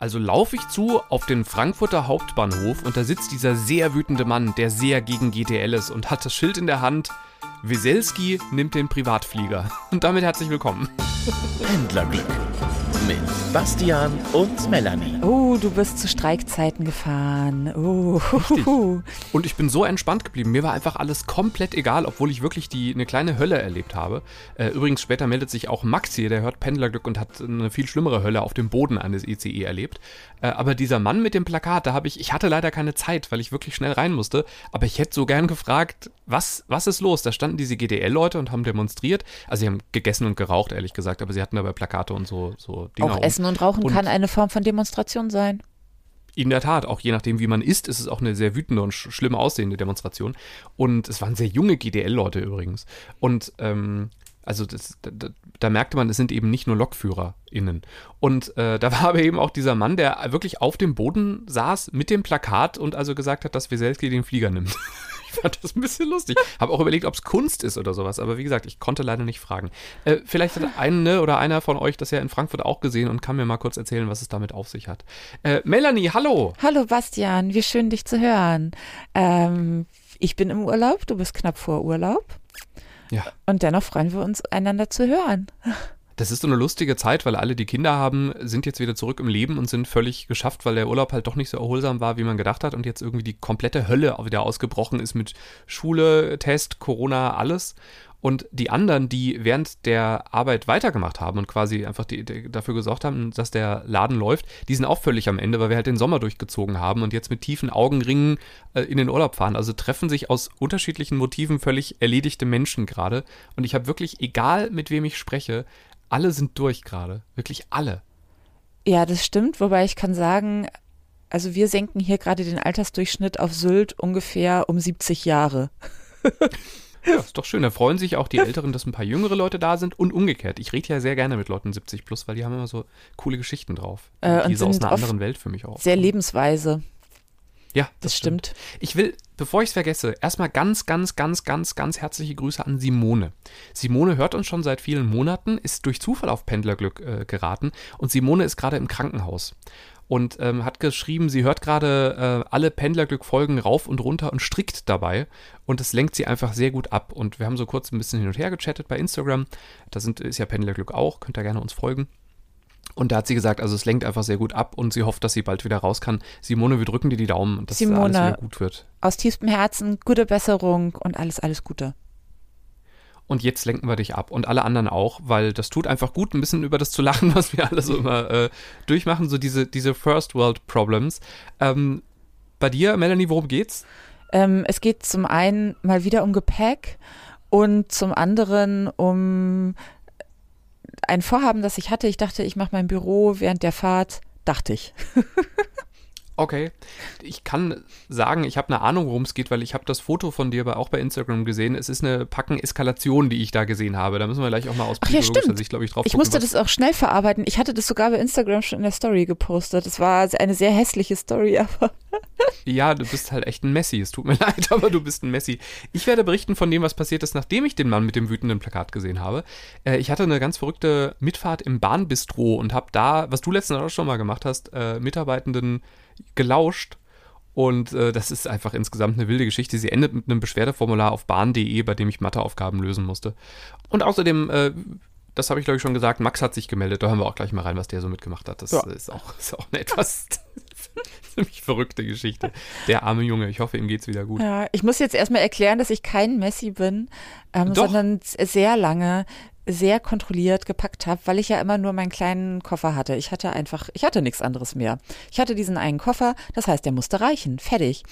Also laufe ich zu auf den Frankfurter Hauptbahnhof und da sitzt dieser sehr wütende Mann, der sehr gegen GTL ist und hat das Schild in der Hand. Weselski nimmt den Privatflieger. Und damit herzlich willkommen. Pendlerglück mit Bastian und Melanie. Oh, du bist zu Streikzeiten gefahren. Oh. Richtig. Und ich bin so entspannt geblieben. Mir war einfach alles komplett egal, obwohl ich wirklich die, eine kleine Hölle erlebt habe. Äh, übrigens, später meldet sich auch Max hier, der hört Pendlerglück und hat eine viel schlimmere Hölle auf dem Boden eines ICE erlebt. Äh, aber dieser Mann mit dem Plakat, da habe ich, ich hatte leider keine Zeit, weil ich wirklich schnell rein musste. Aber ich hätte so gern gefragt, was, was ist los? Da standen diese GDL-Leute und haben demonstriert. Also sie haben gegessen und geraucht, ehrlich gesagt, aber sie hatten dabei Plakate und so, so Dinge. Auch Essen und Rauchen und kann eine Form von Demonstration sein. In der Tat, auch je nachdem, wie man isst, ist es auch eine sehr wütende und sch schlimm aussehende Demonstration. Und es waren sehr junge GDL-Leute übrigens. Und ähm, also das, da, da, merkte man, es sind eben nicht nur LokführerInnen. Und äh, da war aber eben auch dieser Mann, der wirklich auf dem Boden saß mit dem Plakat und also gesagt hat, dass Weselski den Flieger nimmt. ich fand das ein bisschen lustig. Habe auch überlegt, ob es Kunst ist oder sowas. Aber wie gesagt, ich konnte leider nicht fragen. Äh, vielleicht hat eine oder einer von euch das ja in Frankfurt auch gesehen und kann mir mal kurz erzählen, was es damit auf sich hat. Äh, Melanie, hallo. Hallo Bastian, wie schön dich zu hören. Ähm, ich bin im Urlaub, du bist knapp vor Urlaub. Ja. Und dennoch freuen wir uns, einander zu hören. Das ist so eine lustige Zeit, weil alle, die Kinder haben, sind jetzt wieder zurück im Leben und sind völlig geschafft, weil der Urlaub halt doch nicht so erholsam war, wie man gedacht hat und jetzt irgendwie die komplette Hölle wieder ausgebrochen ist mit Schule, Test, Corona, alles. Und die anderen, die während der Arbeit weitergemacht haben und quasi einfach die, die, dafür gesorgt haben, dass der Laden läuft, die sind auch völlig am Ende, weil wir halt den Sommer durchgezogen haben und jetzt mit tiefen Augenringen äh, in den Urlaub fahren. Also treffen sich aus unterschiedlichen Motiven völlig erledigte Menschen gerade. Und ich habe wirklich, egal mit wem ich spreche, alle sind durch gerade. Wirklich alle. Ja, das stimmt, wobei ich kann sagen, also wir senken hier gerade den Altersdurchschnitt auf Sylt ungefähr um 70 Jahre. Ja, ist doch schön. Da freuen sich auch die Älteren, dass ein paar jüngere Leute da sind und umgekehrt. Ich rede ja sehr gerne mit Leuten 70 plus, weil die haben immer so coole Geschichten drauf. Äh, die so aus einer anderen Welt für mich auch. Sehr lebensweise. Ja, das, das stimmt. stimmt. Ich will, bevor ich es vergesse, erstmal ganz, ganz, ganz, ganz, ganz herzliche Grüße an Simone. Simone hört uns schon seit vielen Monaten, ist durch Zufall auf Pendlerglück äh, geraten und Simone ist gerade im Krankenhaus und ähm, hat geschrieben, sie hört gerade äh, alle Pendlerglück-Folgen rauf und runter und strickt dabei und das lenkt sie einfach sehr gut ab. Und wir haben so kurz ein bisschen hin und her gechattet bei Instagram. Da sind, ist ja Pendlerglück auch, könnt ihr gerne uns folgen. Und da hat sie gesagt, also es lenkt einfach sehr gut ab und sie hofft, dass sie bald wieder raus kann. Simone, wir drücken dir die Daumen, dass Simone, alles wieder gut wird. Aus tiefstem Herzen, gute Besserung und alles, alles Gute und jetzt lenken wir dich ab und alle anderen auch, weil das tut einfach gut, ein bisschen über das zu lachen, was wir alle so immer äh, durchmachen, so diese, diese First World Problems. Ähm, bei dir, Melanie, worum geht's? Ähm, es geht zum einen mal wieder um Gepäck und zum anderen um ein Vorhaben, das ich hatte. Ich dachte, ich mache mein Büro während der Fahrt, dachte ich. Okay. Ich kann sagen, ich habe eine Ahnung, worum es geht, weil ich habe das Foto von dir auch bei Instagram gesehen. Es ist eine Packen-Eskalation, die ich da gesehen habe. Da müssen wir gleich auch mal aus Ach ja, stimmt. Sicht, glaube ich, drauf Ich gucken, musste das auch schnell verarbeiten. Ich hatte das sogar bei Instagram schon in der Story gepostet. Es war eine sehr hässliche Story, aber. ja, du bist halt echt ein Messi. Es tut mir leid, aber du bist ein Messi. Ich werde berichten von dem, was passiert ist, nachdem ich den Mann mit dem wütenden Plakat gesehen habe. Äh, ich hatte eine ganz verrückte Mitfahrt im Bahnbistro und habe da, was du letztens auch schon mal gemacht hast, äh, Mitarbeitenden gelauscht. Und äh, das ist einfach insgesamt eine wilde Geschichte. Sie endet mit einem Beschwerdeformular auf bahn.de, bei dem ich Matheaufgaben lösen musste. Und außerdem, äh, das habe ich glaube ich schon gesagt, Max hat sich gemeldet. Da hören wir auch gleich mal rein, was der so mitgemacht hat. Das ja. ist, auch, ist auch eine etwas ziemlich verrückte Geschichte. Der arme Junge, ich hoffe, ihm geht es wieder gut. Ja, ich muss jetzt erstmal erklären, dass ich kein Messi bin, ähm, sondern sehr lange sehr kontrolliert gepackt habe, weil ich ja immer nur meinen kleinen Koffer hatte. Ich hatte einfach, ich hatte nichts anderes mehr. Ich hatte diesen einen Koffer, das heißt, der musste reichen, fertig.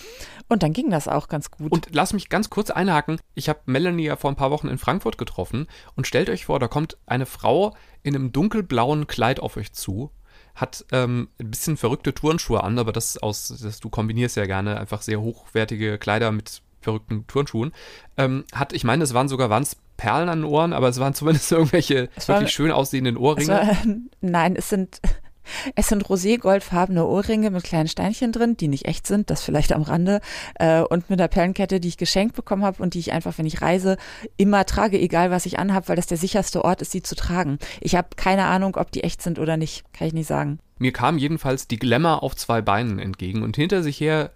Und dann ging das auch ganz gut. Und lass mich ganz kurz einhaken. Ich habe Melanie ja vor ein paar Wochen in Frankfurt getroffen und stellt euch vor, da kommt eine Frau in einem dunkelblauen Kleid auf euch zu hat ähm, ein bisschen verrückte Turnschuhe an, aber das aus, das, du kombinierst ja gerne einfach sehr hochwertige Kleider mit verrückten Turnschuhen. Ähm, hat, ich meine, es waren sogar, waren es Perlen an den Ohren, aber es waren zumindest irgendwelche es wirklich war, schön aussehenden Ohrringe. War, nein, es sind Es sind roségoldfarbene Ohrringe mit kleinen Steinchen drin, die nicht echt sind, das vielleicht am Rande. Äh, und mit einer Perlenkette, die ich geschenkt bekommen habe und die ich einfach, wenn ich reise, immer trage, egal was ich anhabe, weil das der sicherste Ort ist, sie zu tragen. Ich habe keine Ahnung, ob die echt sind oder nicht. Kann ich nicht sagen. Mir kam jedenfalls die Glamour auf zwei Beinen entgegen und hinter sich her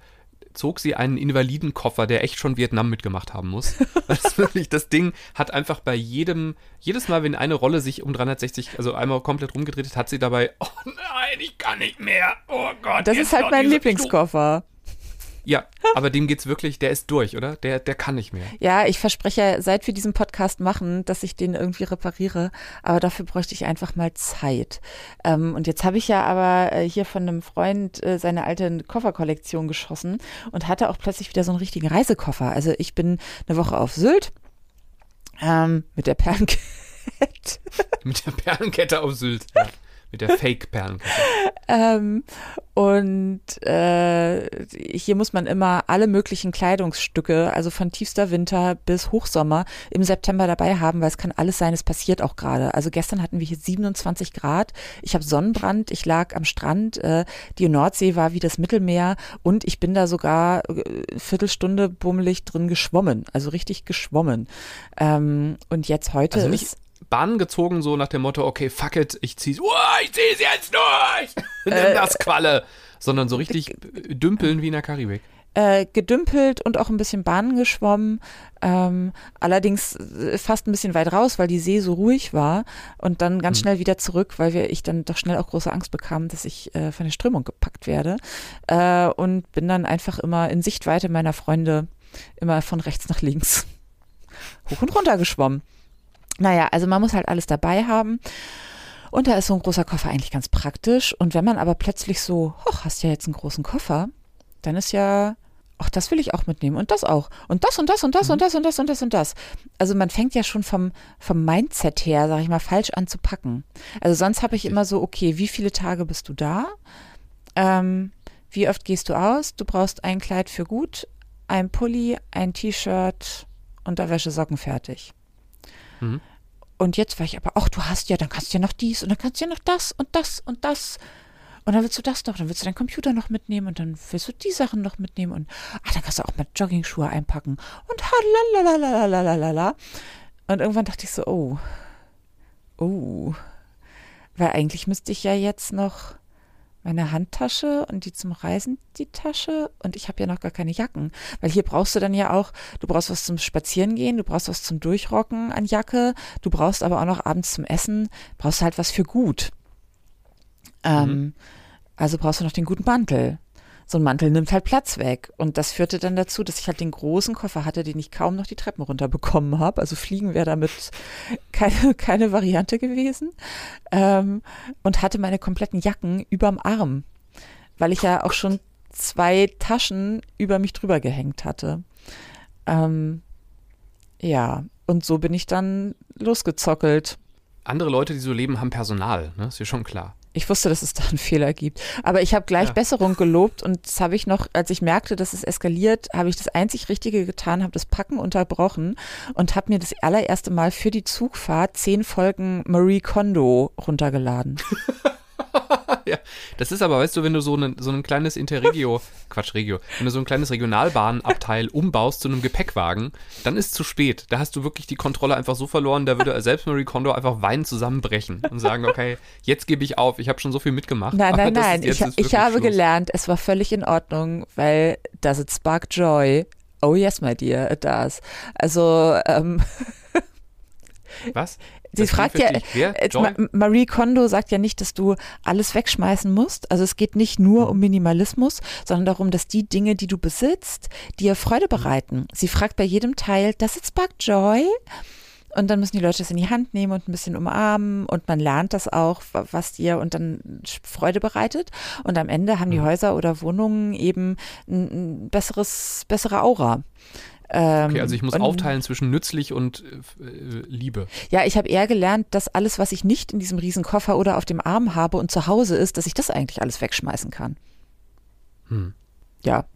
zog sie einen Invalidenkoffer, der echt schon Vietnam mitgemacht haben muss. das, wirklich, das Ding hat einfach bei jedem, jedes Mal, wenn eine Rolle sich um 360, also einmal komplett rumgedreht hat, hat sie dabei, oh nein, ich kann nicht mehr. Oh Gott. Das ist halt mein Lieblingskoffer. Ja, aber dem geht's wirklich, der ist durch, oder? Der, der kann nicht mehr. Ja, ich verspreche, seit wir diesen Podcast machen, dass ich den irgendwie repariere. Aber dafür bräuchte ich einfach mal Zeit. Ähm, und jetzt habe ich ja aber äh, hier von einem Freund äh, seine alte Kofferkollektion geschossen und hatte auch plötzlich wieder so einen richtigen Reisekoffer. Also ich bin eine Woche auf Sylt ähm, mit der Perlenkette. mit der Perlenkette auf Sylt. Ja. Mit der Fake-Perlenkette. ähm, und äh, hier muss man immer alle möglichen Kleidungsstücke, also von tiefster Winter bis Hochsommer, im September dabei haben, weil es kann alles sein, es passiert auch gerade. Also gestern hatten wir hier 27 Grad, ich habe Sonnenbrand, ich lag am Strand, äh, die Nordsee war wie das Mittelmeer und ich bin da sogar äh, Viertelstunde bummelig drin geschwommen, also richtig geschwommen. Ähm, und jetzt heute also nicht, ist Bahn gezogen, so nach dem Motto, okay, fuck it, ich zieh's, oh, ich zieh's jetzt durch, nimm äh, das Qualle, sondern so richtig dümpeln wie in der Karibik. Äh, gedümpelt und auch ein bisschen Bahnen geschwommen, ähm, allerdings äh, fast ein bisschen weit raus, weil die See so ruhig war und dann ganz hm. schnell wieder zurück, weil wir, ich dann doch schnell auch große Angst bekam, dass ich äh, von der Strömung gepackt werde äh, und bin dann einfach immer in Sichtweite meiner Freunde immer von rechts nach links hoch und runter geschwommen. Naja, also man muss halt alles dabei haben. Und da ist so ein großer Koffer eigentlich ganz praktisch. Und wenn man aber plötzlich so, hoch, hast ja jetzt einen großen Koffer, dann ist ja, ach, das will ich auch mitnehmen und das auch. Und das und das und das mhm. und das und das und das und das. Also man fängt ja schon vom, vom Mindset her, sag ich mal, falsch an zu packen. Also sonst habe ich immer so, okay, wie viele Tage bist du da? Ähm, wie oft gehst du aus? Du brauchst ein Kleid für gut, ein Pulli, ein T-Shirt, und Unterwäsche, Socken fertig. Mhm. Und jetzt war ich aber, ach, du hast ja, dann kannst du ja noch dies und dann kannst du ja noch das und das und das. Und dann willst du das noch, dann willst du deinen Computer noch mitnehmen und dann willst du die Sachen noch mitnehmen und ach, dann kannst du auch mal Jogging-Schuhe einpacken und halalalalalalalala. Und irgendwann dachte ich so, oh, oh, weil eigentlich müsste ich ja jetzt noch meine Handtasche und die zum Reisen die Tasche und ich habe ja noch gar keine Jacken, weil hier brauchst du dann ja auch, du brauchst was zum Spazierengehen, du brauchst was zum Durchrocken an Jacke, du brauchst aber auch noch abends zum Essen, brauchst halt was für gut. Ähm, mhm. Also brauchst du noch den guten Mantel so ein Mantel nimmt halt Platz weg. Und das führte dann dazu, dass ich halt den großen Koffer hatte, den ich kaum noch die Treppen runterbekommen habe. Also fliegen wäre damit keine, keine Variante gewesen. Ähm, und hatte meine kompletten Jacken überm Arm, weil ich ja auch schon zwei Taschen über mich drüber gehängt hatte. Ähm, ja, und so bin ich dann losgezockelt. Andere Leute, die so leben, haben Personal, ne? Ist ja schon klar. Ich wusste, dass es da einen Fehler gibt. Aber ich habe gleich ja. Besserung gelobt und das habe ich noch, als ich merkte, dass es eskaliert, habe ich das einzig Richtige getan, habe das Packen unterbrochen und habe mir das allererste Mal für die Zugfahrt zehn Folgen Marie Kondo runtergeladen. ja, das ist aber, weißt du, wenn du so, ne, so ein kleines Interregio, Quatsch, Regio, wenn du so ein kleines Regionalbahnabteil umbaust zu einem Gepäckwagen, dann ist es zu spät. Da hast du wirklich die Kontrolle einfach so verloren, da würde selbst Marie Kondo einfach weinen zusammenbrechen und sagen, okay, jetzt gebe ich auf, ich habe schon so viel mitgemacht. Nein, nein, nein, ich, ich habe Schluss. gelernt, es war völlig in Ordnung, weil does it spark joy? Oh yes, my dear, it does. Also, ähm, Was? Sie fragt ja, äh, Marie Kondo sagt ja nicht, dass du alles wegschmeißen musst. Also es geht nicht nur um Minimalismus, sondern darum, dass die Dinge, die du besitzt, dir Freude bereiten. Sie fragt bei jedem Teil, does it spark joy? Und dann müssen die Leute das in die Hand nehmen und ein bisschen umarmen und man lernt das auch, was dir und dann Freude bereitet. Und am Ende haben die mhm. Häuser oder Wohnungen eben ein besseres, bessere Aura. Ähm, okay, also ich muss aufteilen zwischen nützlich und äh, Liebe. Ja, ich habe eher gelernt, dass alles, was ich nicht in diesem Riesenkoffer oder auf dem Arm habe und zu Hause ist, dass ich das eigentlich alles wegschmeißen kann. Hm. Ja.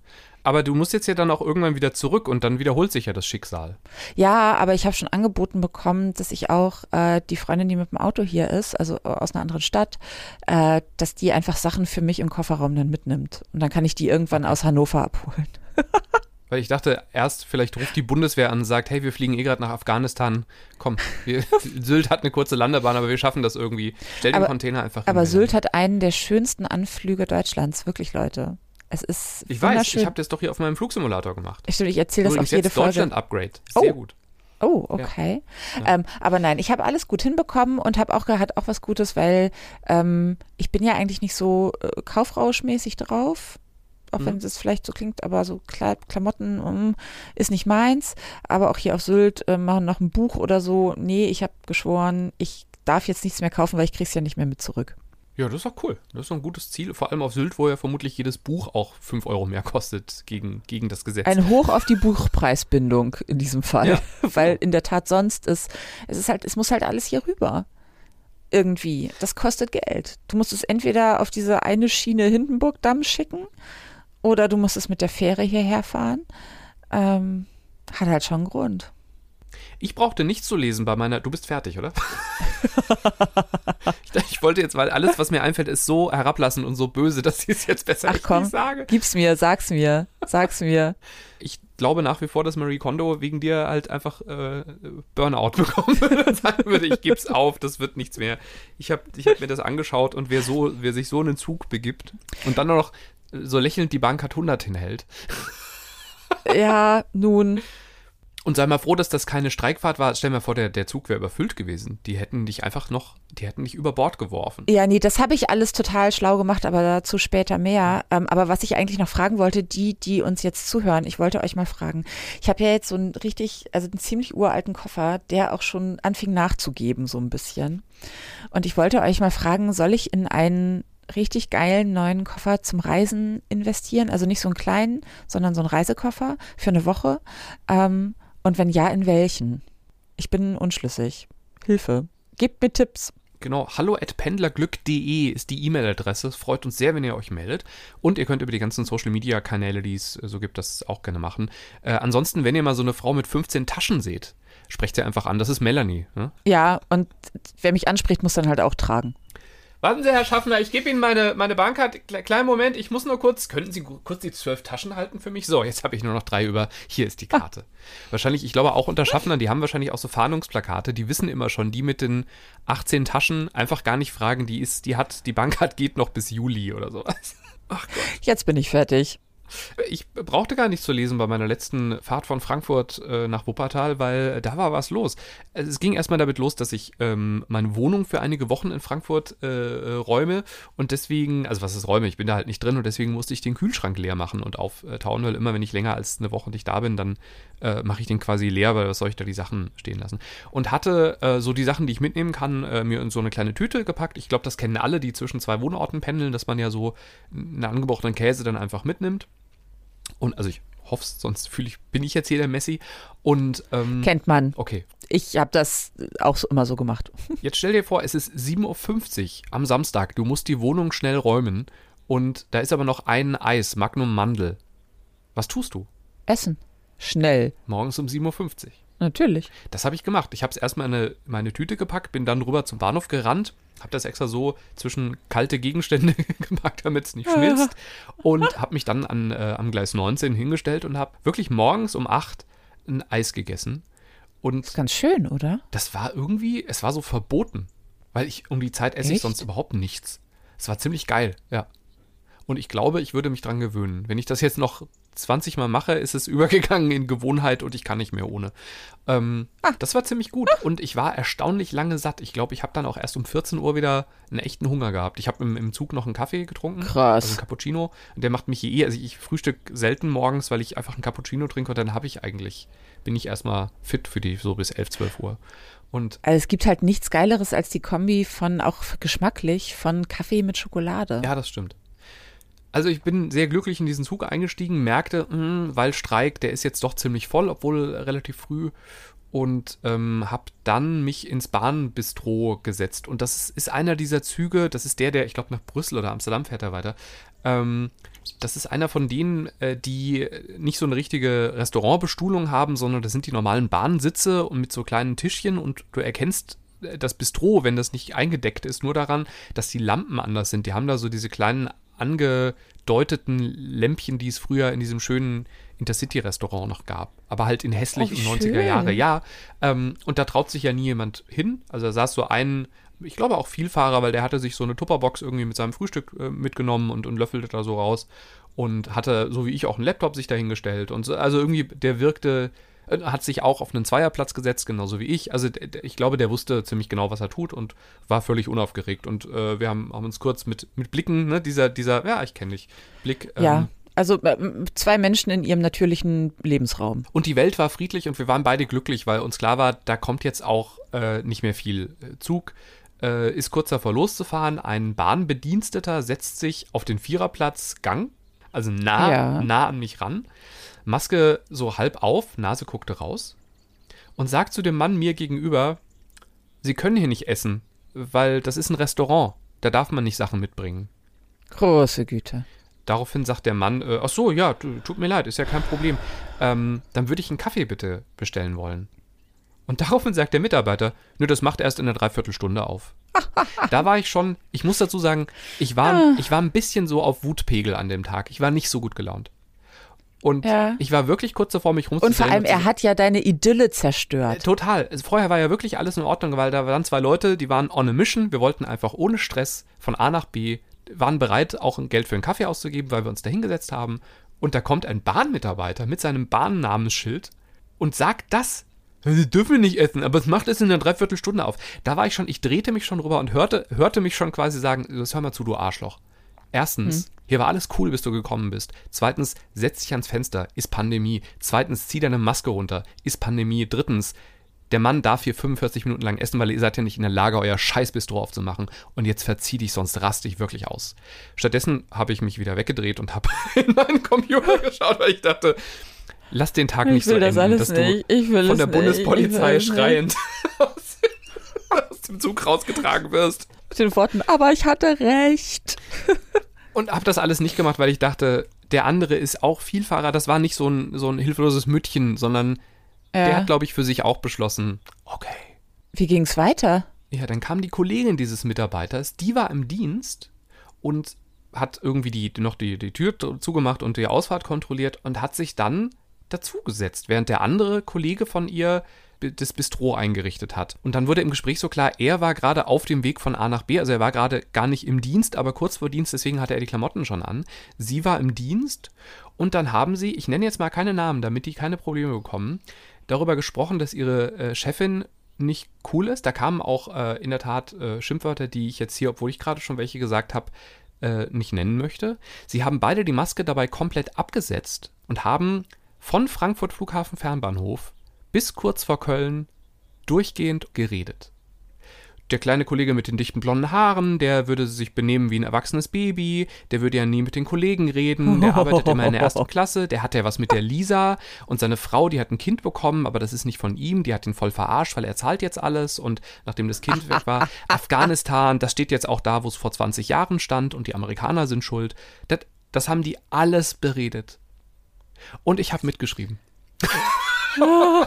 aber du musst jetzt ja dann auch irgendwann wieder zurück und dann wiederholt sich ja das Schicksal. Ja, aber ich habe schon angeboten bekommen, dass ich auch äh, die Freundin, die mit dem Auto hier ist, also äh, aus einer anderen Stadt, äh, dass die einfach Sachen für mich im Kofferraum dann mitnimmt. Und dann kann ich die irgendwann aus Hannover abholen. Weil ich dachte, erst vielleicht ruft die Bundeswehr an und sagt, hey, wir fliegen eh gerade nach Afghanistan. Komm, wir, Sylt hat eine kurze Landebahn, aber wir schaffen das irgendwie. Stell den aber, Container einfach hin. Aber Sylt hat einen der schönsten Anflüge Deutschlands, wirklich, Leute. Es ist Ich weiß, ich habe das doch hier auf meinem Flugsimulator gemacht. Ich, ich erzähle das auf jede Folge. Deutschland-Upgrade. Sehr oh. gut. Oh, okay. Ja. Ähm, aber nein, ich habe alles gut hinbekommen und habe auch hat auch was Gutes, weil ähm, ich bin ja eigentlich nicht so äh, kaufrauschmäßig drauf auch mhm. wenn es vielleicht so klingt, aber so Klamotten um, ist nicht meins. Aber auch hier auf Sylt äh, machen noch ein Buch oder so. Nee, ich habe geschworen, ich darf jetzt nichts mehr kaufen, weil ich kriege es ja nicht mehr mit zurück. Ja, das ist auch cool. Das ist ein gutes Ziel. Vor allem auf Sylt, wo ja vermutlich jedes Buch auch 5 Euro mehr kostet gegen, gegen das Gesetz. Ein Hoch auf die Buchpreisbindung in diesem Fall. Ja. Weil in der Tat sonst ist, es ist halt, es muss halt alles hier rüber. Irgendwie. Das kostet Geld. Du musst es entweder auf diese eine Schiene Hindenburg-Damm schicken oder du musst es mit der Fähre hierher fahren. Ähm, hat halt schon einen Grund. Ich brauchte nichts zu lesen bei meiner. Du bist fertig, oder? ich, ich, wollte jetzt, weil alles, was mir einfällt, ist so herablassend und so böse, dass ich es jetzt besser Ach, komm, nicht sage. Gib's mir, sag's mir, sag's mir. Ich glaube nach wie vor, dass Marie Kondo wegen dir halt einfach äh, Burnout bekommen würde. Sagen würde, ich geb's auf, das wird nichts mehr. Ich habe ich hab mir das angeschaut und wer so, wer sich so in den Zug begibt und dann noch so lächelnd die Bank hat 100 hinhält. Ja, nun. Und sei mal froh, dass das keine Streikfahrt war. Stell dir mal vor, der, der Zug wäre überfüllt gewesen. Die hätten dich einfach noch, die hätten dich über Bord geworfen. Ja, nee, das habe ich alles total schlau gemacht, aber dazu später mehr. Ähm, aber was ich eigentlich noch fragen wollte, die, die uns jetzt zuhören, ich wollte euch mal fragen. Ich habe ja jetzt so einen richtig, also einen ziemlich uralten Koffer, der auch schon anfing nachzugeben, so ein bisschen. Und ich wollte euch mal fragen, soll ich in einen richtig geilen neuen Koffer zum Reisen investieren? Also nicht so einen kleinen, sondern so einen Reisekoffer für eine Woche. Ähm, und wenn ja, in welchen? Ich bin unschlüssig. Hilfe. Gebt mir Tipps. Genau, hallo at pendlerglück.de ist die E-Mail-Adresse. Es freut uns sehr, wenn ihr euch meldet. Und ihr könnt über die ganzen Social-Media-Kanäle, die es so gibt, das auch gerne machen. Äh, ansonsten, wenn ihr mal so eine Frau mit 15 Taschen seht, sprecht sie einfach an. Das ist Melanie. Ne? Ja, und wer mich anspricht, muss dann halt auch tragen. Warten Sie, Herr Schaffner, ich gebe Ihnen meine, meine Bahncard. Kleinen Moment, ich muss nur kurz. Könnten Sie kurz die zwölf Taschen halten für mich? So, jetzt habe ich nur noch drei über. Hier ist die Karte. Ah. Wahrscheinlich, ich glaube auch unter Schaffnern, die haben wahrscheinlich auch so Fahndungsplakate. Die wissen immer schon, die mit den 18 Taschen einfach gar nicht fragen. Die ist, die hat, die Bahncard geht noch bis Juli oder sowas. Ach Gott. Jetzt bin ich fertig. Ich brauchte gar nicht zu lesen bei meiner letzten Fahrt von Frankfurt äh, nach Wuppertal, weil da war was los. Es ging erstmal damit los, dass ich ähm, meine Wohnung für einige Wochen in Frankfurt äh, räume und deswegen, also was ist räume, ich bin da halt nicht drin und deswegen musste ich den Kühlschrank leer machen und auftauen, weil immer wenn ich länger als eine Woche nicht da bin, dann äh, mache ich den quasi leer, weil was soll ich da die Sachen stehen lassen. Und hatte äh, so die Sachen, die ich mitnehmen kann, äh, mir in so eine kleine Tüte gepackt. Ich glaube, das kennen alle, die zwischen zwei Wohnorten pendeln, dass man ja so einen angebrochenen Käse dann einfach mitnimmt. Und also ich hoffe sonst fühle ich, bin ich jetzt hier der Messi. Und ähm, kennt man. Okay. Ich habe das auch so, immer so gemacht. Jetzt stell dir vor, es ist 7.50 Uhr am Samstag. Du musst die Wohnung schnell räumen und da ist aber noch ein Eis, Magnum Mandel. Was tust du? Essen. Schnell. Morgens um 7.50 Uhr. Natürlich. Das habe ich gemacht. Ich habe es erstmal in eine, meine Tüte gepackt, bin dann rüber zum Bahnhof gerannt, habe das extra so zwischen kalte Gegenstände gepackt, damit es nicht schmilzt und habe mich dann an, äh, am Gleis 19 hingestellt und habe wirklich morgens um 8 ein Eis gegessen. Und das ist ganz schön, oder? Das war irgendwie, es war so verboten, weil ich um die Zeit esse Echt? ich sonst überhaupt nichts. Es war ziemlich geil, ja. Und ich glaube, ich würde mich dran gewöhnen. Wenn ich das jetzt noch 20 Mal mache, ist es übergegangen in Gewohnheit und ich kann nicht mehr ohne. Ähm, ah. Das war ziemlich gut und ich war erstaunlich lange satt. Ich glaube, ich habe dann auch erst um 14 Uhr wieder einen echten Hunger gehabt. Ich habe im, im, Zug noch einen Kaffee getrunken. Krass. Also einen Cappuccino. Der macht mich eh, also ich frühstück selten morgens, weil ich einfach einen Cappuccino trinke und dann habe ich eigentlich, bin ich erstmal fit für die so bis 11, 12 Uhr. Und also es gibt halt nichts Geileres als die Kombi von, auch geschmacklich, von Kaffee mit Schokolade. Ja, das stimmt. Also ich bin sehr glücklich in diesen Zug eingestiegen, merkte, mh, hm, weil Streik, der ist jetzt doch ziemlich voll, obwohl relativ früh. und ähm, habe dann mich ins Bahnbistro gesetzt. Und das ist, einer dieser Züge, das ist der, der, ich glaube, nach Brüssel oder Amsterdam fährt er weiter. Ähm, das ist einer von denen, äh, die nicht so eine richtige Restaurantbestuhlung haben, sondern das sind die normalen Bahnsitze und mit so kleinen Tischchen und du erkennst äh, das Bistro, wenn das nicht eingedeckt ist, nur daran, dass die Lampen anders sind. Die haben da so diese kleinen angedeuteten Lämpchen, die es früher in diesem schönen Intercity-Restaurant noch gab. Aber halt in hässlich oh, 90er Jahre, ja. Ähm, und da traut sich ja nie jemand hin. Also da saß so ein, ich glaube auch Vielfahrer, weil der hatte sich so eine Tupperbox irgendwie mit seinem Frühstück äh, mitgenommen und, und löffelte da so raus. Und hatte, so wie ich, auch einen Laptop sich dahingestellt. Und so, also irgendwie, der wirkte, hat sich auch auf einen Zweierplatz gesetzt, genauso wie ich. Also ich glaube, der wusste ziemlich genau, was er tut und war völlig unaufgeregt. Und äh, wir haben, haben, uns kurz mit, mit Blicken, ne, dieser, dieser, ja, ich kenne dich, Blick. Ähm, ja. Also äh, zwei Menschen in ihrem natürlichen Lebensraum. Und die Welt war friedlich und wir waren beide glücklich, weil uns klar war, da kommt jetzt auch äh, nicht mehr viel äh, Zug. Äh, ist kurz davor loszufahren. Ein Bahnbediensteter setzt sich auf den Viererplatz Gang, also nah, ja. nah an mich ran. Maske so halb auf, Nase guckte raus und sagt zu dem Mann mir gegenüber, Sie können hier nicht essen, weil das ist ein Restaurant. Da darf man nicht Sachen mitbringen. Große Güte. Daraufhin sagt der Mann, äh, ach so, ja, tut mir leid, ist ja kein Problem. Ähm, dann würde ich einen Kaffee bitte bestellen wollen. Und daraufhin sagt der Mitarbeiter, nö, das macht erst in einer Dreiviertelstunde auf. da war ich schon, ich muss dazu sagen, ich war, ah. ich war ein bisschen so auf Wutpegel an dem Tag. Ich war nicht so gut gelaunt. Und ja. ich war wirklich kurz davor, mich rumzudrehen. Und vor allem, er hat ja deine Idylle zerstört. Äh, total. Also vorher war ja wirklich alles in Ordnung, weil da waren zwei Leute, die waren on a mission. Wir wollten einfach ohne Stress von A nach B waren bereit, auch Geld für einen Kaffee auszugeben, weil wir uns da hingesetzt haben. Und da kommt ein Bahnmitarbeiter mit seinem Bahnnamensschild und sagt das. Sie dürfen nicht essen, aber es macht es in einer Dreiviertelstunde auf. Da war ich schon, ich drehte mich schon rüber und hörte, hörte mich schon quasi sagen, das hör mal zu, du Arschloch. Erstens, hm. hier war alles cool, bis du gekommen bist. Zweitens, setz dich ans Fenster, ist Pandemie. Zweitens, zieh deine Maske runter, ist Pandemie. Drittens, der Mann darf hier 45 Minuten lang essen, weil ihr seid ja nicht in der Lage, euer Scheißbistro aufzumachen. Und jetzt verzieh dich, sonst raste ich wirklich aus. Stattdessen habe ich mich wieder weggedreht und habe in meinen Computer geschaut, weil ich dachte, lass den Tag nicht so enden, das alles dass nicht. du von der Bundespolizei schreiend aus, aus dem Zug rausgetragen wirst. Mit den Worten, aber ich hatte recht. und habe das alles nicht gemacht, weil ich dachte, der andere ist auch Vielfahrer. Das war nicht so ein, so ein hilfloses Müttchen, sondern ja. Der hat, glaube ich, für sich auch beschlossen, okay. Wie ging es weiter? Ja, dann kam die Kollegin dieses Mitarbeiters, die war im Dienst und hat irgendwie die, noch die, die Tür zugemacht und die Ausfahrt kontrolliert und hat sich dann dazugesetzt, während der andere Kollege von ihr das Bistro eingerichtet hat. Und dann wurde im Gespräch so klar, er war gerade auf dem Weg von A nach B, also er war gerade gar nicht im Dienst, aber kurz vor Dienst, deswegen hatte er die Klamotten schon an. Sie war im Dienst und dann haben sie, ich nenne jetzt mal keine Namen, damit die keine Probleme bekommen, darüber gesprochen, dass ihre äh, Chefin nicht cool ist. Da kamen auch äh, in der Tat äh, Schimpfwörter, die ich jetzt hier, obwohl ich gerade schon welche gesagt habe, äh, nicht nennen möchte. Sie haben beide die Maske dabei komplett abgesetzt und haben von Frankfurt Flughafen Fernbahnhof bis kurz vor Köln durchgehend geredet der kleine Kollege mit den dichten blonden Haaren, der würde sich benehmen wie ein erwachsenes Baby, der würde ja nie mit den Kollegen reden, der arbeitet immer in der ersten Klasse, der hat ja was mit der Lisa und seine Frau, die hat ein Kind bekommen, aber das ist nicht von ihm, die hat ihn voll verarscht, weil er zahlt jetzt alles und nachdem das Kind weg war, Afghanistan, das steht jetzt auch da, wo es vor 20 Jahren stand und die Amerikaner sind schuld. Das, das haben die alles beredet. Und ich habe mitgeschrieben.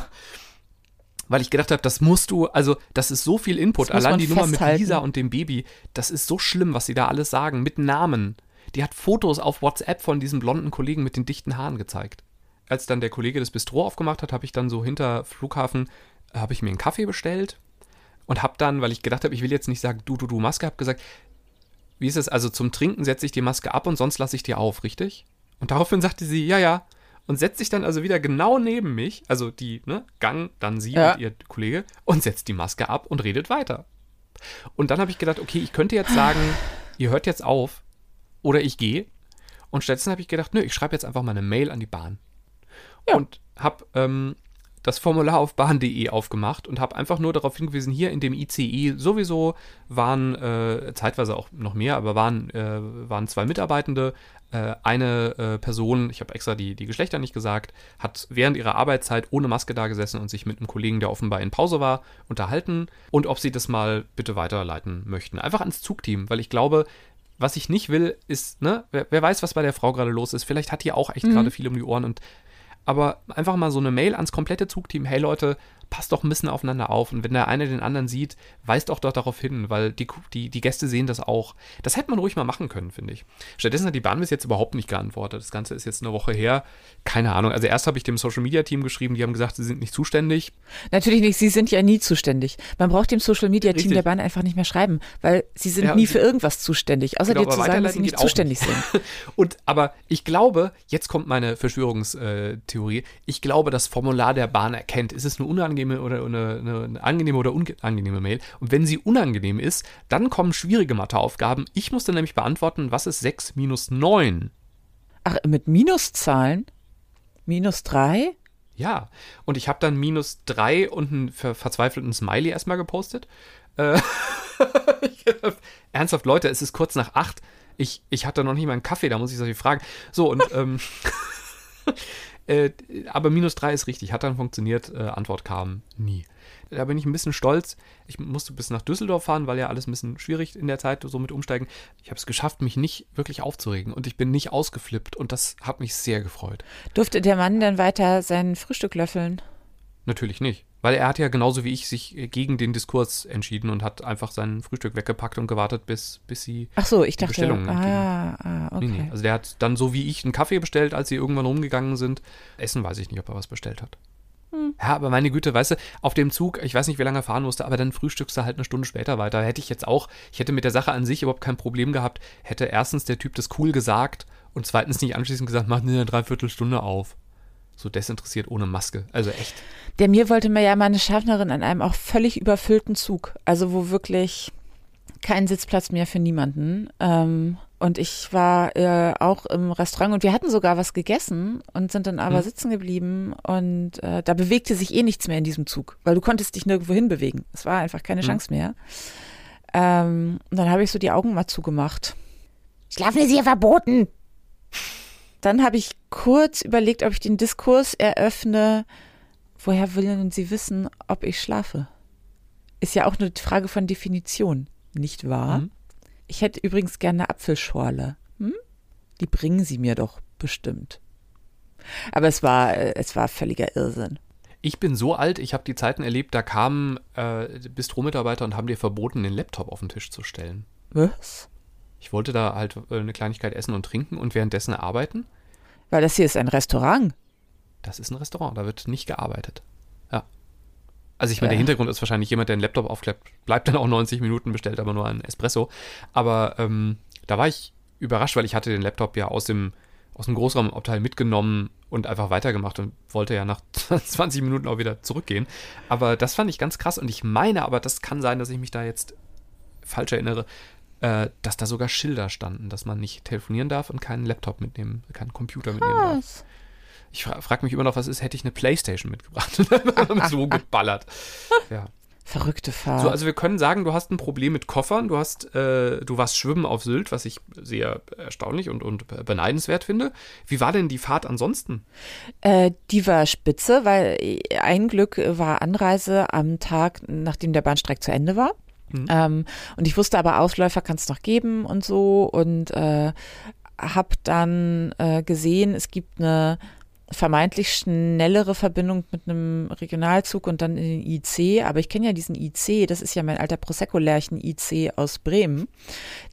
weil ich gedacht habe, das musst du, also das ist so viel Input. Allein die Nummer mit Lisa und dem Baby, das ist so schlimm, was sie da alles sagen, mit Namen. Die hat Fotos auf WhatsApp von diesem blonden Kollegen mit den dichten Haaren gezeigt. Als dann der Kollege das Bistro aufgemacht hat, habe ich dann so hinter Flughafen, habe ich mir einen Kaffee bestellt und habe dann, weil ich gedacht habe, ich will jetzt nicht sagen, du, du, du, Maske, habe gesagt, wie ist es, also zum Trinken setze ich die Maske ab und sonst lasse ich die auf, richtig? Und daraufhin sagte sie, ja, ja, und setzt sich dann also wieder genau neben mich, also die, ne, Gang, dann sie ja. und ihr Kollege, und setzt die Maske ab und redet weiter. Und dann habe ich gedacht, okay, ich könnte jetzt sagen, ihr hört jetzt auf oder ich gehe. Und stattdessen habe ich gedacht, nö, ich schreibe jetzt einfach mal eine Mail an die Bahn. Ja. Und habe ähm, das Formular auf bahn.de aufgemacht und habe einfach nur darauf hingewiesen, hier in dem ICI sowieso waren äh, zeitweise auch noch mehr, aber waren, äh, waren zwei Mitarbeitende. Äh, eine äh, Person, ich habe extra die, die Geschlechter nicht gesagt, hat während ihrer Arbeitszeit ohne Maske da gesessen und sich mit einem Kollegen, der offenbar in Pause war, unterhalten und ob sie das mal bitte weiterleiten möchten. Einfach ans Zugteam, weil ich glaube, was ich nicht will, ist, ne, wer, wer, weiß, was bei der Frau gerade los ist. Vielleicht hat die auch echt mhm. gerade viel um die Ohren und aber einfach mal so eine Mail ans komplette Zugteam, hey Leute, passt doch ein bisschen aufeinander auf. Und wenn der eine den anderen sieht, weist auch doch darauf hin, weil die, die, die Gäste sehen das auch. Das hätte man ruhig mal machen können, finde ich. Stattdessen hat die Bahn bis jetzt überhaupt nicht geantwortet. Das Ganze ist jetzt eine Woche her. Keine Ahnung. Also erst habe ich dem Social Media Team geschrieben, die haben gesagt, sie sind nicht zuständig. Natürlich nicht, sie sind ja nie zuständig. Man braucht dem Social Media Team Richtig. der Bahn einfach nicht mehr schreiben, weil sie sind ja, nie für irgendwas zuständig, außer genau, dir zu sagen, dass sie nicht zuständig nicht. sind. Und aber ich glaube, jetzt kommt meine Verschwörungstheorie. Ich glaube, das Formular der Bahn erkennt, ist es eine unangenehme oder eine, eine, eine angenehme oder unangenehme Mail. Und wenn sie unangenehm ist, dann kommen schwierige Matheaufgaben. Ich musste nämlich beantworten, was ist 6 minus 9? Ach, mit Minuszahlen? Minus 3? Ja, und ich habe dann minus 3 und einen ver verzweifelten Smiley erstmal gepostet. Äh, ernsthaft, Leute, es ist kurz nach 8. Ich, ich hatte noch nicht mal einen Kaffee, da muss ich solche fragen. So, und ähm, Äh, aber minus 3 ist richtig, hat dann funktioniert. Äh, Antwort kam nie. Da bin ich ein bisschen stolz. Ich musste bis nach Düsseldorf fahren, weil ja alles ein bisschen schwierig in der Zeit so mit umsteigen. Ich habe es geschafft, mich nicht wirklich aufzuregen und ich bin nicht ausgeflippt und das hat mich sehr gefreut. Durfte der Mann dann weiter sein Frühstück löffeln? Natürlich nicht. Weil er hat ja genauso wie ich sich gegen den Diskurs entschieden und hat einfach sein Frühstück weggepackt und gewartet, bis, bis sie Ach so, ich dachte, Bestellungen ah, ah, okay. Nee, nee. Also der hat dann so wie ich einen Kaffee bestellt, als sie irgendwann rumgegangen sind. Essen weiß ich nicht, ob er was bestellt hat. Hm. Ja, aber meine Güte, weißt du, auf dem Zug, ich weiß nicht, wie lange er fahren musste, aber dann frühstückst du halt eine Stunde später weiter. Hätte ich jetzt auch, ich hätte mit der Sache an sich überhaupt kein Problem gehabt, hätte erstens der Typ das cool gesagt und zweitens nicht anschließend gesagt, mach eine Dreiviertelstunde auf so desinteressiert ohne Maske. Also echt. Der mir wollte mir ja meine Schaffnerin an einem auch völlig überfüllten Zug, also wo wirklich kein Sitzplatz mehr für niemanden. Ähm, und ich war äh, auch im Restaurant und wir hatten sogar was gegessen und sind dann aber hm. sitzen geblieben und äh, da bewegte sich eh nichts mehr in diesem Zug, weil du konntest dich nirgendwo hinbewegen. Es war einfach keine hm. Chance mehr. Ähm, und dann habe ich so die Augen mal zugemacht. Schlafen ist hier verboten. Dann habe ich kurz überlegt, ob ich den Diskurs eröffne, woher wollen Sie wissen, ob ich schlafe? Ist ja auch eine Frage von Definition, nicht wahr? Mhm. Ich hätte übrigens gerne eine Apfelschorle. Hm? Die bringen Sie mir doch bestimmt. Aber es war, es war völliger Irrsinn. Ich bin so alt, ich habe die Zeiten erlebt, da kamen äh, Bistro-Mitarbeiter und haben dir verboten, den Laptop auf den Tisch zu stellen. Was? Ich wollte da halt äh, eine Kleinigkeit essen und trinken und währenddessen arbeiten. Weil das hier ist ein Restaurant. Das ist ein Restaurant, da wird nicht gearbeitet. Ja. Also ich meine, ja. der Hintergrund ist wahrscheinlich jemand, der einen Laptop aufklappt, bleibt dann auch 90 Minuten, bestellt aber nur einen Espresso. Aber ähm, da war ich überrascht, weil ich hatte den Laptop ja aus dem, aus dem Großraumabteil mitgenommen und einfach weitergemacht und wollte ja nach 20 Minuten auch wieder zurückgehen. Aber das fand ich ganz krass und ich meine, aber das kann sein, dass ich mich da jetzt falsch erinnere, äh, dass da sogar Schilder standen, dass man nicht telefonieren darf und keinen Laptop mitnehmen, keinen Computer mitnehmen darf. Ich fra frage mich immer noch, was ist, hätte ich eine Playstation mitgebracht so geballert. Ja. Verrückte Fahrt. So, also wir können sagen, du hast ein Problem mit Koffern, du hast, äh, du warst schwimmen auf Sylt, was ich sehr erstaunlich und, und beneidenswert finde. Wie war denn die Fahrt ansonsten? Äh, die war spitze, weil ein Glück war Anreise am Tag, nachdem der Bahnstreik zu Ende war. Mhm. Ähm, und ich wusste aber, Ausläufer kann es noch geben und so und äh, habe dann äh, gesehen, es gibt eine vermeintlich schnellere Verbindung mit einem Regionalzug und dann in den IC. Aber ich kenne ja diesen IC, das ist ja mein alter Prosecco-Lärchen-IC aus Bremen,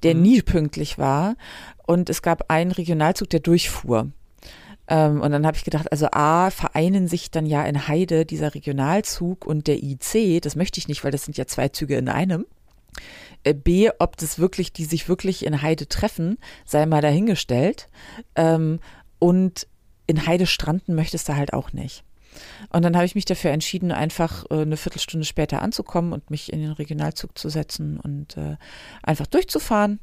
der mhm. nie pünktlich war. Und es gab einen Regionalzug, der durchfuhr. Ähm, und dann habe ich gedacht, also A, vereinen sich dann ja in Heide dieser Regionalzug und der IC, das möchte ich nicht, weil das sind ja zwei Züge in einem. Äh, B, ob das wirklich, die sich wirklich in Heide treffen, sei mal dahingestellt. Ähm, und in Heide stranden möchtest du halt auch nicht. Und dann habe ich mich dafür entschieden, einfach äh, eine Viertelstunde später anzukommen und mich in den Regionalzug zu setzen und äh, einfach durchzufahren.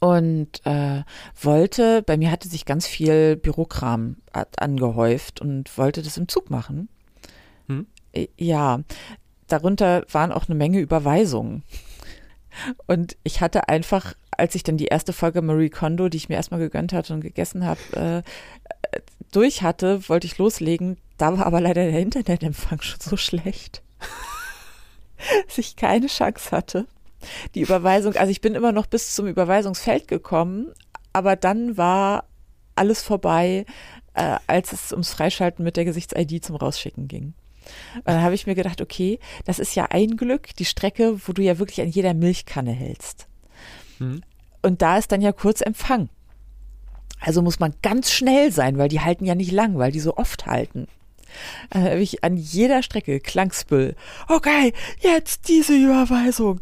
Und äh, wollte, bei mir hatte sich ganz viel Bürokram angehäuft und wollte das im Zug machen. Hm? Äh, ja, darunter waren auch eine Menge Überweisungen. Und ich hatte einfach, als ich dann die erste Folge Marie Kondo, die ich mir erstmal gegönnt hatte und gegessen habe, äh, durch hatte, wollte ich loslegen. Da war aber leider der Internetempfang schon so schlecht, dass ich keine Chance hatte. Die Überweisung, also ich bin immer noch bis zum Überweisungsfeld gekommen, aber dann war alles vorbei, äh, als es ums Freischalten mit der Gesichts-ID zum Rausschicken ging. Und dann habe ich mir gedacht, okay, das ist ja ein Glück, die Strecke, wo du ja wirklich an jeder Milchkanne hältst. Mhm. Und da ist dann ja kurz Empfang. Also muss man ganz schnell sein, weil die halten ja nicht lang, weil die so oft halten. Dann habe ich an jeder Strecke Klangsbüll. Okay, jetzt diese Überweisung.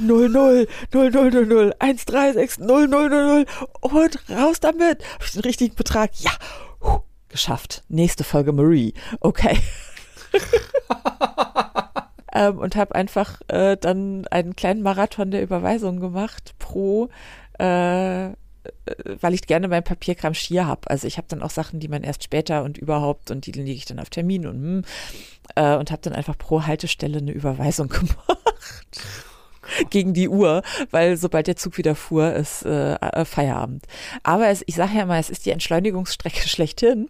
00 00 00 136 0 0 0 und raus damit. Habe ich den richtigen Betrag? Ja, Puh, geschafft. Nächste Folge Marie. Okay. ähm, und habe einfach äh, dann einen kleinen Marathon der Überweisung gemacht pro äh, weil ich gerne mein Papierkram schier habe. Also ich habe dann auch Sachen, die man erst später und überhaupt und die lege ich dann auf Termin und hm, äh, und habe dann einfach pro Haltestelle eine Überweisung gemacht gegen die Uhr, weil sobald der Zug wieder fuhr, ist äh, äh, Feierabend. Aber es, ich sage ja mal, es ist die Entschleunigungsstrecke schlechthin,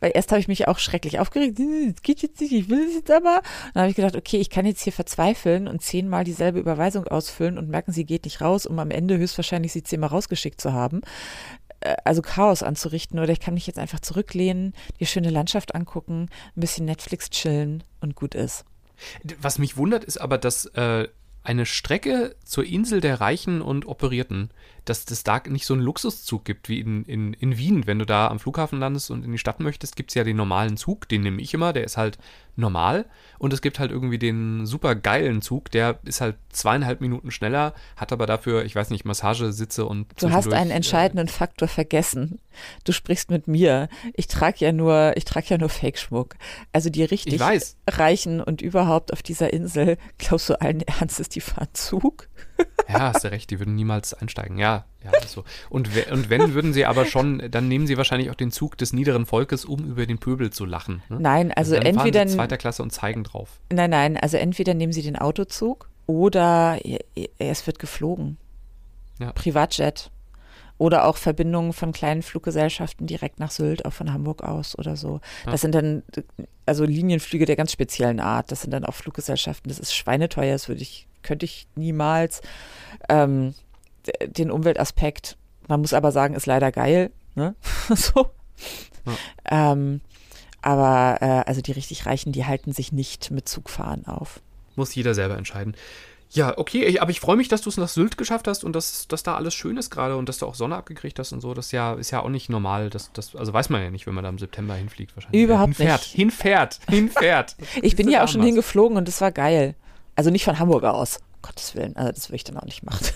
weil erst habe ich mich auch schrecklich aufgeregt, hm, es geht jetzt nicht, ich will es jetzt aber. Dann habe ich gedacht, okay, ich kann jetzt hier verzweifeln und zehnmal dieselbe Überweisung ausfüllen und merken, sie geht nicht raus, um am Ende höchstwahrscheinlich sie zehnmal rausgeschickt zu haben äh, also Chaos anzurichten oder ich kann mich jetzt einfach zurücklehnen, die schöne Landschaft angucken, ein bisschen Netflix chillen und gut ist. Was mich wundert, ist aber, dass äh, eine Strecke zur Insel der Reichen und Operierten, dass es da nicht so einen Luxuszug gibt wie in, in, in Wien. Wenn du da am Flughafen landest und in die Stadt möchtest, gibt es ja den normalen Zug, den nehme ich immer, der ist halt normal. Und es gibt halt irgendwie den super geilen Zug, der ist halt zweieinhalb Minuten schneller, hat aber dafür, ich weiß nicht, Massagesitze und. Du hast einen äh, entscheidenden äh, Faktor vergessen. Du sprichst mit mir. Ich trage ja nur, ich trage ja nur Fake-Schmuck. Also die richtig Reichen und überhaupt auf dieser Insel, glaubst du allen Ernstes, die fahren Zug? Ja, hast du recht, die würden niemals einsteigen. Ja, ja, so. Und, und wenn, würden sie aber schon, dann nehmen sie wahrscheinlich auch den Zug des niederen Volkes, um über den Pöbel zu lachen. Ne? Nein, also, also entweder. zweiter Klasse und zeigen drauf. Nein, nein, also entweder nehmen sie den Autozug oder es wird geflogen. Ja. Privatjet. Oder auch Verbindungen von kleinen Fluggesellschaften direkt nach Sylt, auch von Hamburg aus oder so. Ja. Das sind dann also Linienflüge der ganz speziellen Art. Das sind dann auch Fluggesellschaften. Das ist schweineteuer, das würde ich, könnte ich niemals. Ähm, den Umweltaspekt, man muss aber sagen, ist leider geil. Ne? so. Ja. Ähm, aber äh, also die richtig Reichen, die halten sich nicht mit Zugfahren auf. Muss jeder selber entscheiden. Ja, okay, aber ich freue mich, dass du es nach Sylt geschafft hast und dass, dass da alles schön ist gerade und dass du auch Sonne abgekriegt hast und so. Das ist ja, ist ja auch nicht normal. Das, das, also weiß man ja nicht, wenn man da im September hinfliegt wahrscheinlich. Überhaupt hinfährt, nicht. Hinfährt, hinfährt. ich bin ja auch schon hingeflogen und das war geil. Also nicht von Hamburg aus. Gottes Willen, also das würde ich dann auch nicht machen.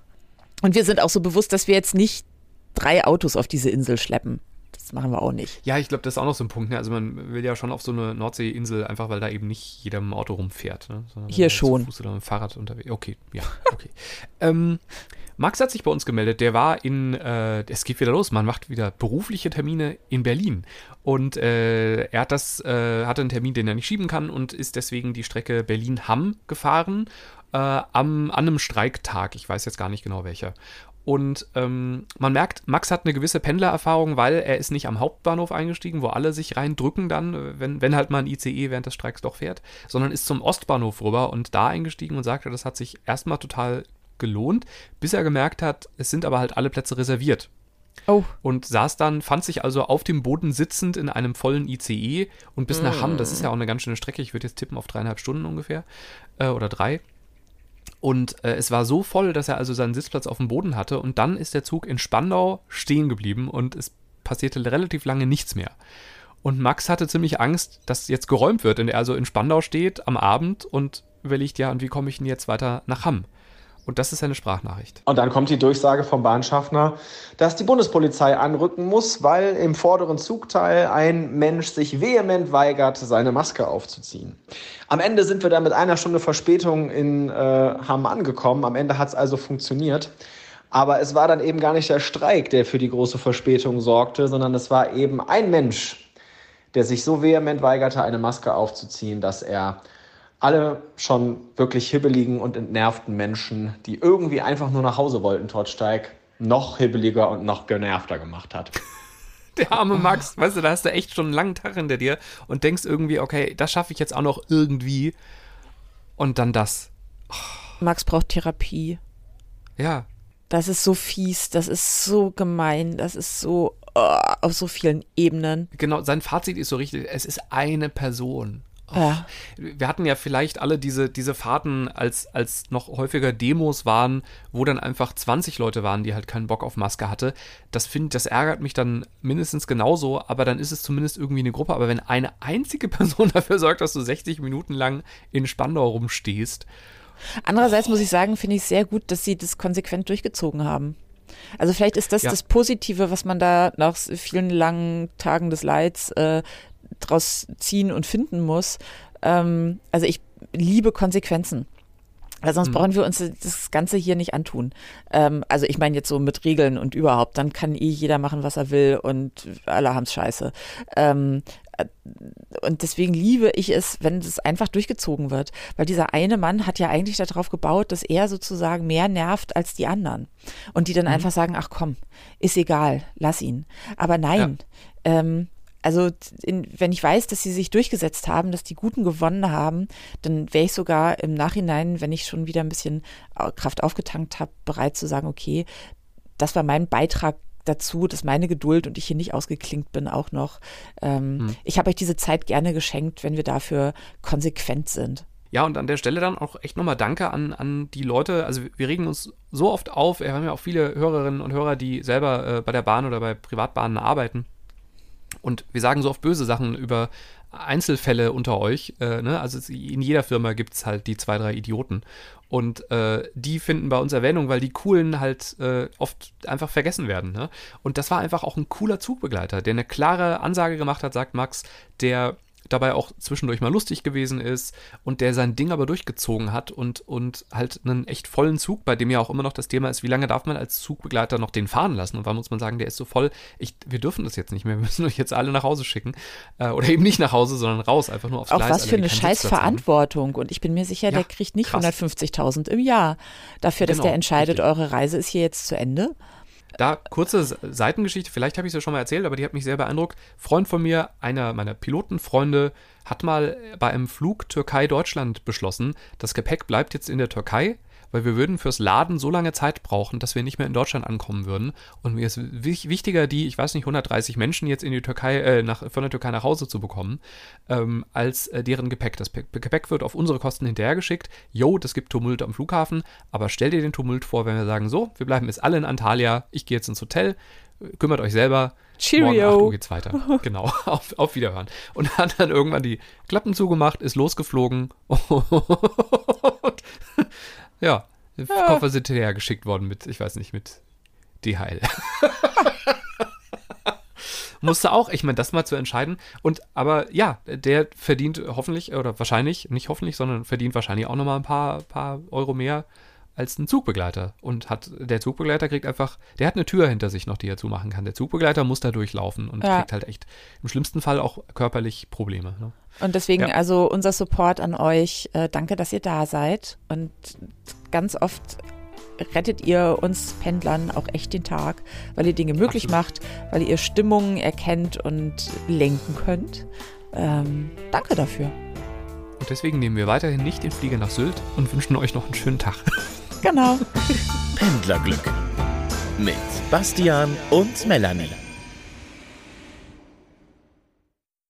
und wir sind auch so bewusst, dass wir jetzt nicht drei Autos auf diese Insel schleppen. Das machen wir auch nicht. Ja, ich glaube, das ist auch noch so ein Punkt. Ne? Also man will ja schon auf so eine Nordseeinsel, einfach weil da eben nicht jeder im Auto rumfährt. Ne? Hier schon. Fuß oder mit dem Fahrrad unterwegs. Okay, ja, okay. ähm, Max hat sich bei uns gemeldet. Der war in, äh, es geht wieder los. Man macht wieder berufliche Termine in Berlin. Und äh, er hat das, äh, hatte einen Termin, den er nicht schieben kann und ist deswegen die Strecke Berlin-Hamm gefahren. Äh, am, an einem Streiktag. Ich weiß jetzt gar nicht genau welcher. Und ähm, man merkt, Max hat eine gewisse Pendlererfahrung, weil er ist nicht am Hauptbahnhof eingestiegen, wo alle sich reindrücken dann, wenn, wenn halt mal ein ICE während des Streiks doch fährt, sondern ist zum Ostbahnhof rüber und da eingestiegen und sagte, das hat sich erstmal total gelohnt, bis er gemerkt hat, es sind aber halt alle Plätze reserviert. Oh. Und saß dann, fand sich also auf dem Boden sitzend in einem vollen ICE und bis mm. nach Hamm, das ist ja auch eine ganz schöne Strecke, ich würde jetzt tippen auf dreieinhalb Stunden ungefähr, äh, oder drei. Und äh, es war so voll, dass er also seinen Sitzplatz auf dem Boden hatte. Und dann ist der Zug in Spandau stehen geblieben und es passierte relativ lange nichts mehr. Und Max hatte ziemlich Angst, dass jetzt geräumt wird, und er also in Spandau steht am Abend und überlegt, ja, und wie komme ich denn jetzt weiter nach Hamm? Und das ist eine Sprachnachricht. Und dann kommt die Durchsage vom Bahnschaffner, dass die Bundespolizei anrücken muss, weil im vorderen Zugteil ein Mensch sich vehement weigert, seine Maske aufzuziehen. Am Ende sind wir dann mit einer Stunde Verspätung in äh, Hamm angekommen. Am Ende hat es also funktioniert. Aber es war dann eben gar nicht der Streik, der für die große Verspätung sorgte, sondern es war eben ein Mensch, der sich so vehement weigerte, eine Maske aufzuziehen, dass er alle schon wirklich hibbeligen und entnervten Menschen, die irgendwie einfach nur nach Hause wollten, Tottsteig, noch hibbeliger und noch genervter gemacht hat. Der arme Max, weißt du, da hast du echt schon einen langen Tag hinter dir und denkst irgendwie, okay, das schaffe ich jetzt auch noch irgendwie. Und dann das. Oh. Max braucht Therapie. Ja. Das ist so fies, das ist so gemein, das ist so oh, auf so vielen Ebenen. Genau, sein Fazit ist so richtig, es ist eine Person. Ja. Wir hatten ja vielleicht alle diese, diese Fahrten, als, als noch häufiger Demos waren, wo dann einfach 20 Leute waren, die halt keinen Bock auf Maske hatte. Das finde, das ärgert mich dann mindestens genauso, aber dann ist es zumindest irgendwie eine Gruppe. Aber wenn eine einzige Person dafür sorgt, dass du 60 Minuten lang in Spandau rumstehst. Andererseits oh. muss ich sagen, finde ich es sehr gut, dass sie das konsequent durchgezogen haben. Also vielleicht ist das ja. das Positive, was man da nach vielen langen Tagen des Leids äh, draus ziehen und finden muss. Ähm, also ich liebe Konsequenzen. Weil sonst mhm. brauchen wir uns das Ganze hier nicht antun. Ähm, also ich meine jetzt so mit Regeln und überhaupt, dann kann eh jeder machen, was er will und alle haben es scheiße. Ähm, äh, und deswegen liebe ich es, wenn es einfach durchgezogen wird. Weil dieser eine Mann hat ja eigentlich darauf gebaut, dass er sozusagen mehr nervt als die anderen. Und die dann mhm. einfach sagen, ach komm, ist egal, lass ihn. Aber nein, ja. ähm, also in, wenn ich weiß, dass sie sich durchgesetzt haben, dass die Guten gewonnen haben, dann wäre ich sogar im Nachhinein, wenn ich schon wieder ein bisschen Kraft aufgetankt habe, bereit zu sagen, okay, das war mein Beitrag dazu, dass meine Geduld und ich hier nicht ausgeklinkt bin, auch noch. Ähm, hm. Ich habe euch diese Zeit gerne geschenkt, wenn wir dafür konsequent sind. Ja, und an der Stelle dann auch echt nochmal Danke an, an die Leute. Also wir regen uns so oft auf. Wir haben ja auch viele Hörerinnen und Hörer, die selber äh, bei der Bahn oder bei Privatbahnen arbeiten. Und wir sagen so oft böse Sachen über Einzelfälle unter euch. Äh, ne? Also in jeder Firma gibt es halt die zwei, drei Idioten. Und äh, die finden bei uns Erwähnung, weil die coolen halt äh, oft einfach vergessen werden. Ne? Und das war einfach auch ein cooler Zugbegleiter, der eine klare Ansage gemacht hat, sagt Max, der dabei auch zwischendurch mal lustig gewesen ist und der sein Ding aber durchgezogen hat und, und halt einen echt vollen Zug, bei dem ja auch immer noch das Thema ist, wie lange darf man als Zugbegleiter noch den fahren lassen? Und wann muss man sagen, der ist so voll, ich, wir dürfen das jetzt nicht mehr, wir müssen euch jetzt alle nach Hause schicken. Äh, oder eben nicht nach Hause, sondern raus, einfach nur aufs auch Gleis. Auch was für eine scheiß Verantwortung. Und ich bin mir sicher, ja, der kriegt nicht 150.000 im Jahr dafür, dass genau, der entscheidet, richtig. eure Reise ist hier jetzt zu Ende. Da kurze Seitengeschichte, vielleicht habe ich es ja schon mal erzählt, aber die hat mich sehr beeindruckt. Freund von mir, einer meiner Pilotenfreunde, hat mal bei einem Flug Türkei-Deutschland beschlossen, das Gepäck bleibt jetzt in der Türkei weil wir würden fürs Laden so lange Zeit brauchen, dass wir nicht mehr in Deutschland ankommen würden. Und mir ist wichtiger, die, ich weiß nicht, 130 Menschen jetzt in die Türkei, äh, nach, von der Türkei nach Hause zu bekommen, ähm, als äh, deren Gepäck. Das Gepäck wird auf unsere Kosten hinterhergeschickt. Jo, das gibt Tumult am Flughafen, aber stell dir den Tumult vor, wenn wir sagen, so, wir bleiben jetzt alle in Antalya, ich gehe jetzt ins Hotel, kümmert euch selber. Cheerio. Morgen 8 Uhr geht's weiter. genau, auf, auf Wiederhören. Und hat dann irgendwann die Klappen zugemacht, ist losgeflogen und ja, ja. Koffer sind geschickt worden mit, ich weiß nicht, mit DHL. Musste auch, ich meine, das mal zu entscheiden. Und aber ja, der verdient hoffentlich, oder wahrscheinlich, nicht hoffentlich, sondern verdient wahrscheinlich auch nochmal ein paar, paar Euro mehr als ein Zugbegleiter. Und hat, der Zugbegleiter kriegt einfach, der hat eine Tür hinter sich noch, die er zumachen kann. Der Zugbegleiter muss da durchlaufen und ja. kriegt halt echt im schlimmsten Fall auch körperlich Probleme. Ne? Und deswegen ja. also unser Support an euch. Äh, danke, dass ihr da seid. Und ganz oft rettet ihr uns Pendlern auch echt den Tag, weil ihr Dinge möglich Absolut. macht, weil ihr Stimmungen erkennt und lenken könnt. Ähm, danke dafür. Und deswegen nehmen wir weiterhin nicht den Flieger nach Sylt und wünschen euch noch einen schönen Tag. Genau. Pendlerglück mit Bastian und Melanie.